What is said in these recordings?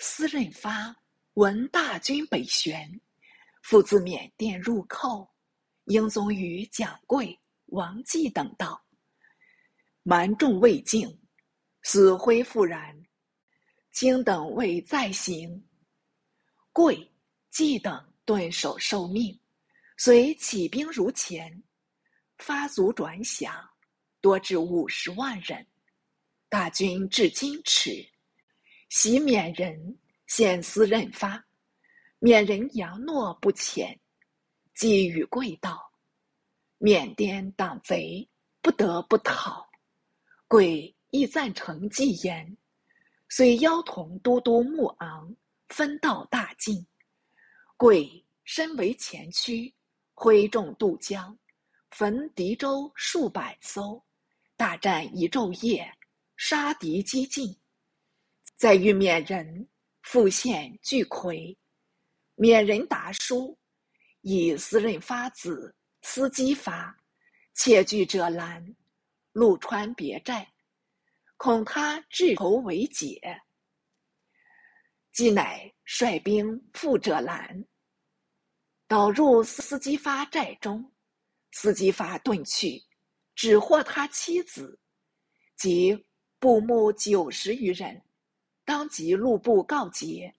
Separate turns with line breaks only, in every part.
司任发闻大军北旋，复自缅甸入寇，英宗与蒋贵、王继等道：“蛮众未尽，死灰复燃。卿等未再行。”贵、继等顿首受命，遂起兵如前，发卒转饷，多至五十万人。大军至金池。袭缅人，献司任发，缅人杨诺不前，即与贵道：“缅甸党贼，不得不讨。”贵亦赞成计言，遂邀同都督穆昂分道大进。贵身为前驱，挥众渡江，焚敌舟数百艘，大战一昼夜，杀敌几尽。在遇缅人复现巨魁，缅人达书，以司任发子司机发，窃据者拦，陆川别寨，恐他智头为解，即乃率兵赴者拦，导入司机发寨中，司机发遁去，只获他妻子及部目九十余人。当即路部告捷，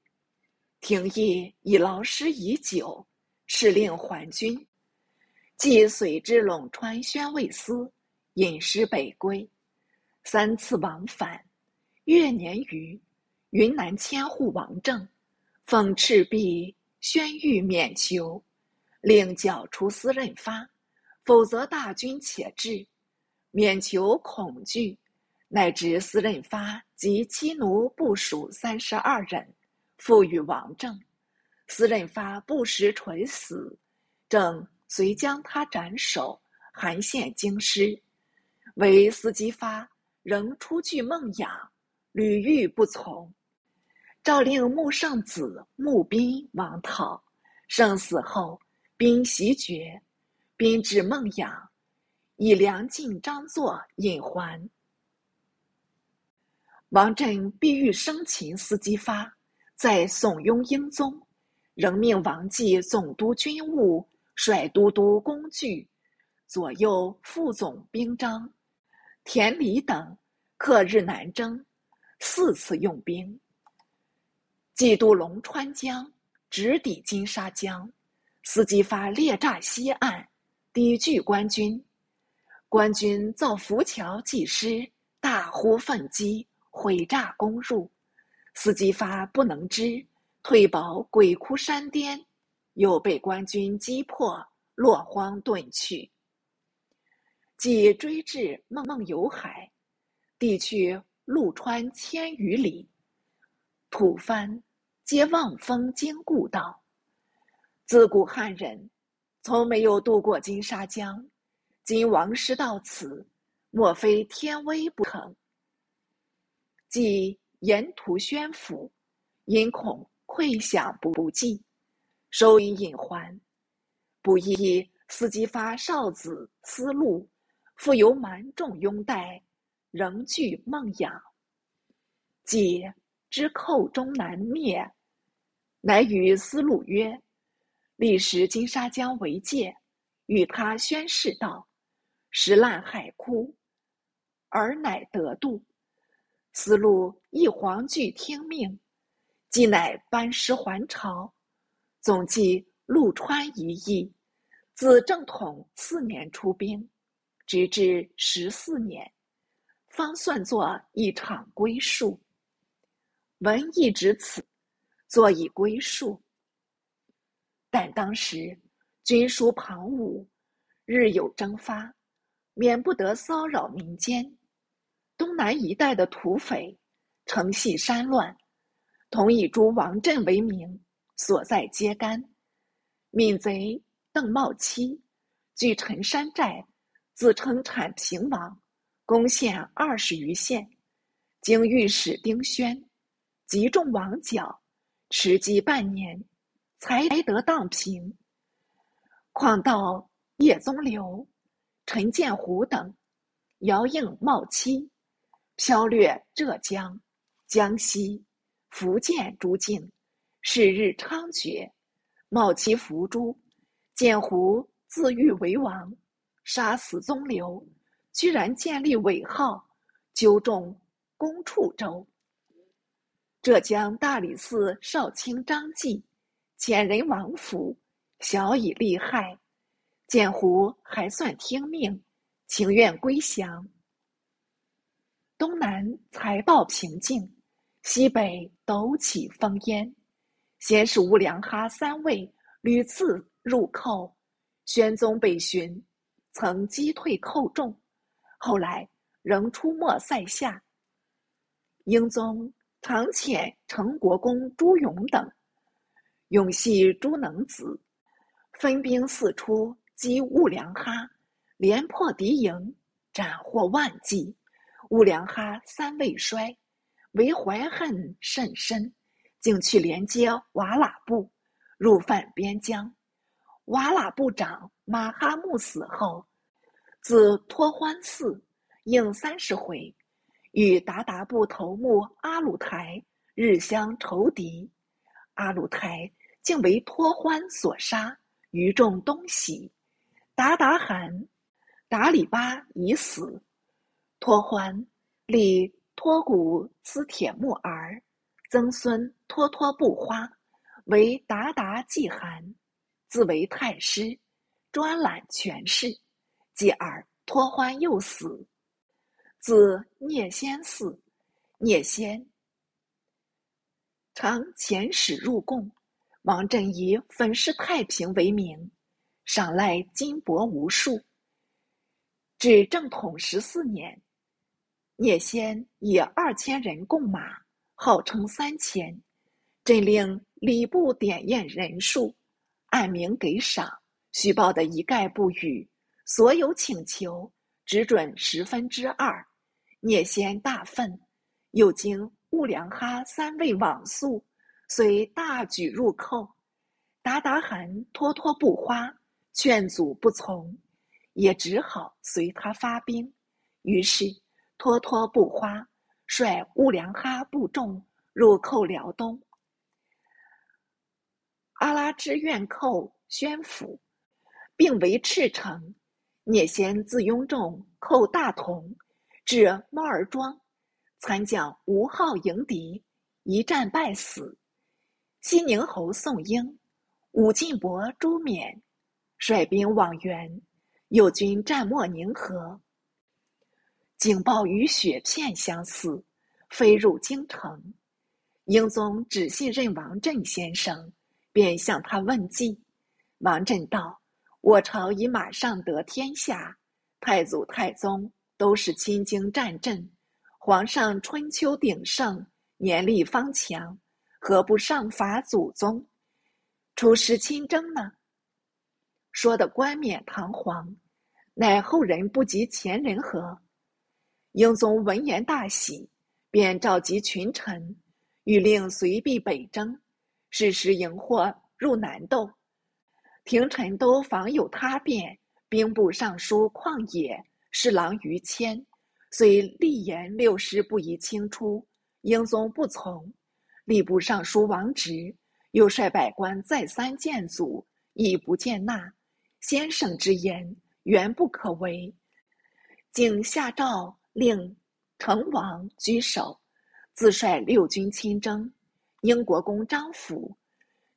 廷议已劳师已久，敕令还军。即随之陇川宣慰司引师北归，三次往返。月年余，云南千户王政奉赤壁宣谕免囚，令缴除司任发，否则大军且至。免囚恐惧。乃至司任发及妻奴部属三十二人，赋予王政。司任发不时垂死，正遂将他斩首，函献京师。唯司机发仍出具梦养，屡欲不从。诏令穆圣子穆宾王讨。圣死后，宾袭爵，宾至孟养，以梁晋张作引还。王振必欲生擒司机发，在怂恿英宗，仍命王继总督军务，率都督工具，左右副总兵章、田礼等，克日南征，四次用兵。冀渡龙川江，直抵金沙江，司机发列栅西岸，抵拒官军。官军造浮桥济师，大呼奋击。毁诈攻入，司机发不能支，退保鬼窟山巅，又被官军击破，落荒遁去。即追至孟孟有海，地去陆川千余里，吐蕃皆望风经故道。自古汉人从没有渡过金沙江，今王师到此，莫非天威不成？即沿途宣抚，因恐溃饷不济，收银引还。不意司机发少子思路，复由蛮众拥戴，仍据孟养。即知寇终难灭，乃与思路曰：“历时金沙江为界，与他宣誓道：‘石烂海枯，尔乃得度。’”思路一黄惧听命，即乃班师还朝。总计陆川一役，自正统四年出兵，直至十四年，方算作一场归数。文亦至此，作以归数。但当时军书旁骛，日有征发，免不得骚扰民间。东南一带的土匪，城系山乱，同以诛王振为名，所在皆干。闽贼邓茂期据陈山寨，自称产平王，攻陷二十余县。经御史丁宣集众王角，持机半年，才得荡平。况到叶宗流、陈建虎等，遥应茂期。飘掠浙江、江西，福建诸境，是日猖獗，冒其伏诛，简胡自欲为王，杀死宗流，居然建立伪号，纠众攻处州。浙江大理寺少卿张继遣人王府，晓以利害，简胡还算听命，情愿归降。东南财报平静，西北陡起烽烟。先是乌良哈三卫屡次入寇，宣宗被寻，曾击退寇众，后来仍出没塞下。英宗常遣成国公朱勇等，勇系朱能子，分兵四出击兀良哈，连破敌营，斩获万计。兀良哈三未衰，为怀恨甚深，竟去连接瓦剌部，入犯边疆。瓦剌部长马哈木死后，自托欢寺应三十回，与鞑靼部头目阿鲁台日相仇敌。阿鲁台竟为托欢所杀，余众东徙。鞑靼汗达里巴已死。托欢立托古斯铁木儿，曾孙托托不花为达达季汗，自为太师，专揽权势。继而托欢又死，自聂先嗣，聂先常遣使入贡，王振以粉饰太平为名，赏赖金帛无数。至正统十四年。聂先以二千人贡马，号称三千，朕令礼部点验人数，按名给赏，虚报的一概不予。所有请求只准十分之二。聂先大愤，又经兀良哈三位往诉，遂大举入寇。鞑靼汗托托不花，劝阻不从，也只好随他发兵。于是。托托不花，率兀良哈部众入寇辽东。阿拉之愿寇宣府，并为赤城。聂先自雍仲寇大同，至猫儿庄，参将吴浩迎敌，一战败死。西宁侯宋英、武进伯朱冕率兵往援，右军战没宁河。警报与雪片相似，飞入京城。英宗只信任王振先生，便向他问计。王振道：“我朝已马上得天下，太祖太宗都是亲经战阵，皇上春秋鼎盛，年力方强，何不上伐祖宗，出师亲征呢？”说的冠冕堂皇，乃后人不及前人何？英宗闻言大喜，便召集群臣，欲令随必北征，适时迎获入南斗。廷臣都防有他变，兵部尚书旷野侍郎于谦虽立言六师不宜轻出，英宗不从。吏部尚书王直又率百官再三谏阻，亦不见纳。先生之言原不可为，竟下诏。令成王居首，自率六军亲征。英国公张辅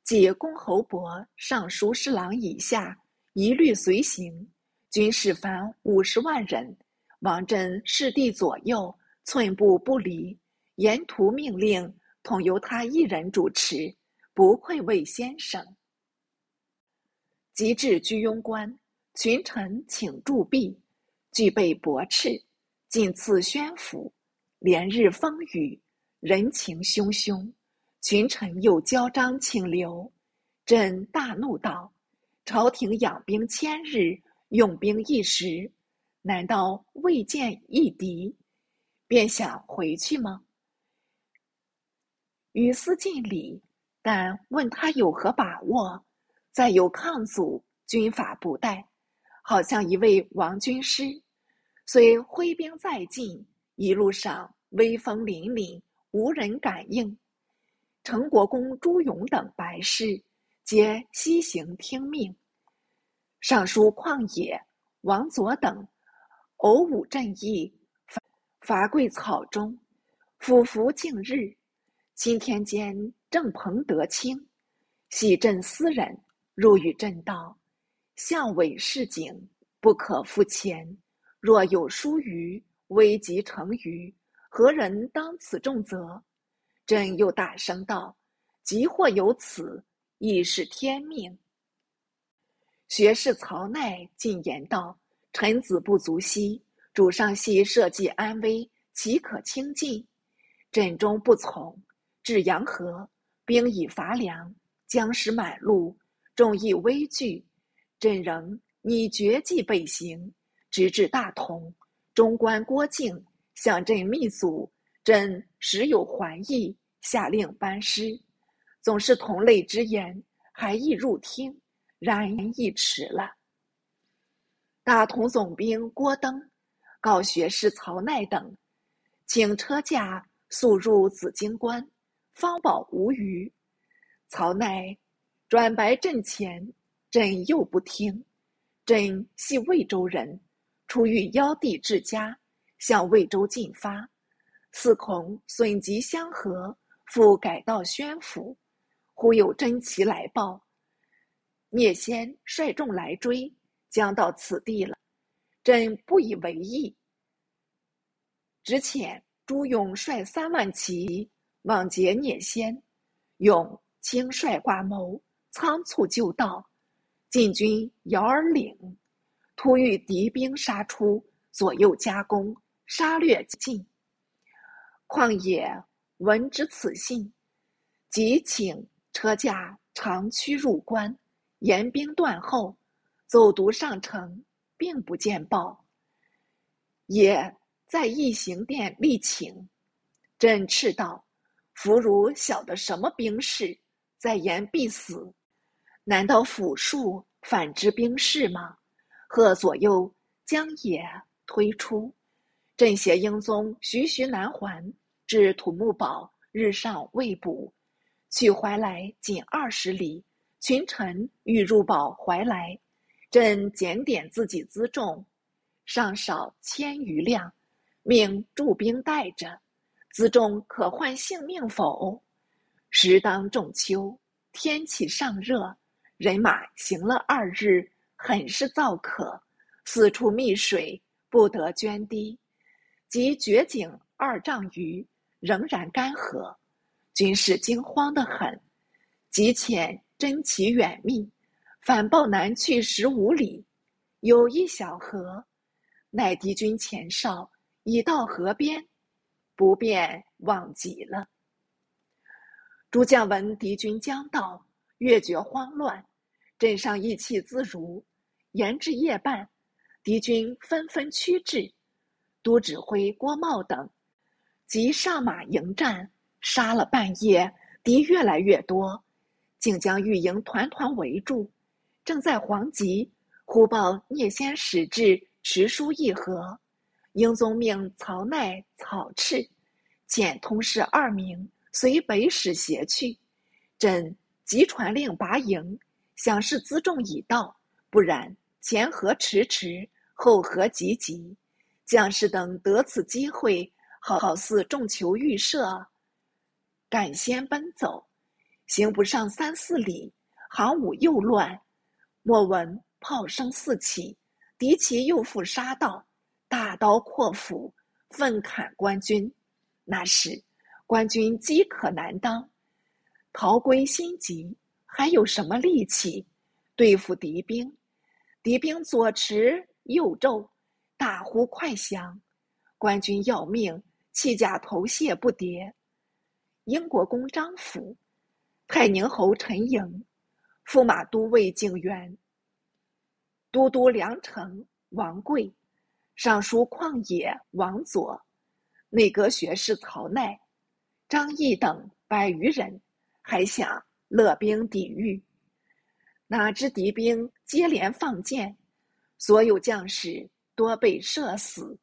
及公侯伯、尚书侍郎以下一律随行，军士凡五十万人。王振侍地左右，寸步不离。沿途命令统由他一人主持，不愧为先生。及至居庸关，群臣请驻壁，具备驳斥。进次宣府，连日风雨，人情汹汹，群臣又交章请留。朕大怒道：“朝廷养兵千日，用兵一时，难道未见一敌，便想回去吗？”于斯尽礼，但问他有何把握？再有抗阻，军法不怠，好像一位王军师。虽挥兵再进，一路上威风凛凛，无人敢应。成国公朱勇等白事，皆西行听命。尚书旷野、王佐等，偶武正义，伐桂草中，俯伏敬日。今天间正彭德清，喜朕私人，入与朕道：相委示警，不可复前。若有疏虞，危急成虞，何人当此重责？朕又大声道：即或有此，亦是天命。学士曹鼐进言道：“臣子不足惜，主上系社稷安危，岂可轻进？”朕终不从。至阳河，兵已乏粮，将士满路，众亦危惧。朕仍拟绝迹北行，直至大同。中官郭靖向朕密阻，朕时有还意，下令班师。总是同类之言，还意入听。然亦迟了。大同总兵郭登告学士曹鼐等，请车驾速入紫荆关，方保无虞。曹鼐转白阵前，朕又不听。朕系魏州人，出欲邀弟至家，向魏州进发，似恐损及相合，复改道宣府。忽有真奇来报。聂先率众来追，将到此地了。朕不以为意，只遣朱勇率三万骑往截聂先。勇轻率挂谋，仓促就到。进军姚儿岭，突遇敌兵杀出，左右夹攻，杀掠尽。况也闻之此信，即请车驾长驱入关。严兵断后，走读上城，并不见报。也在义行殿立请，朕斥道：“弗如晓得什么兵事，在言必死，难道府庶反之兵事吗？”贺左右将也推出，朕携英宗徐徐南还，至土木堡，日上未补，去怀来仅二十里。群臣欲入堡怀来，朕检点自己辎重，尚少千余辆，命驻兵带着。辎重可换性命否？时当仲秋，天气尚热，人马行了二日，很是燥渴，四处觅水，不得涓滴。及绝井二丈余，仍然干涸，军士惊慌得很，急遣。征其远觅，反报南去十五里，有一小河，乃敌军前哨，已到河边，不便忘记了。诸将闻敌军将到，越觉慌乱，镇上意气自如。延至夜半，敌军纷纷趋至，都指挥郭茂等即上马迎战，杀了半夜，敌越来越多。竟将御营团团围住，正在惶急，忽报聂先使至，持书议和。英宗命曹鼐、曹赤遣通事二名随北使携去。朕即传令拔营，想是辎重已到，不然前河迟迟，后河急急。将士等得此机会，好似中求预设，赶先奔走。行不上三四里，行伍又乱。莫闻炮声四起，敌骑又复杀到，大刀阔斧，奋砍官军。那时官军饥渴难当，逃归心急，还有什么力气对付敌兵？敌兵左驰右骤，大呼快降，官军要命，弃甲投谢不迭。英国公张辅。泰宁侯陈颖、驸马都尉景元、都督梁城王贵、尚书旷野王佐、内阁学士曹鼐、张毅等百余人，还想勒兵抵御，哪知敌兵接连放箭，所有将士多被射死，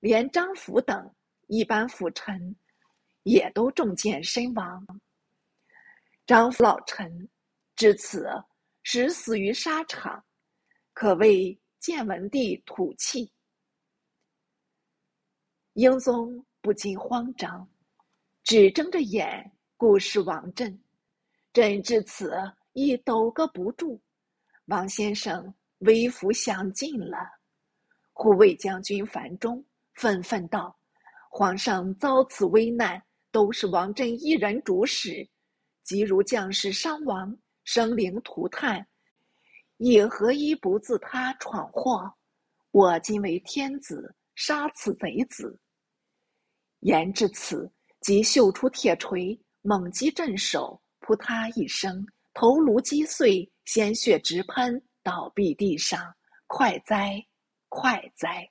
连张辅等一般辅臣也都中箭身亡。张老臣至此始死于沙场，可谓建文帝吐气。英宗不禁慌张，只睁着眼顾视王振。朕至此亦抖个不住，王先生微服相近了。护卫将军樊中愤愤道：“皇上遭此危难，都是王振一人主使。即如将士伤亡、生灵涂炭，亦何一不自他闯祸？我今为天子，杀此贼子。”言至此，即秀出铁锤，猛击镇守。扑嗒一声，头颅击碎，鲜血直喷，倒闭地上。快哉，快哉！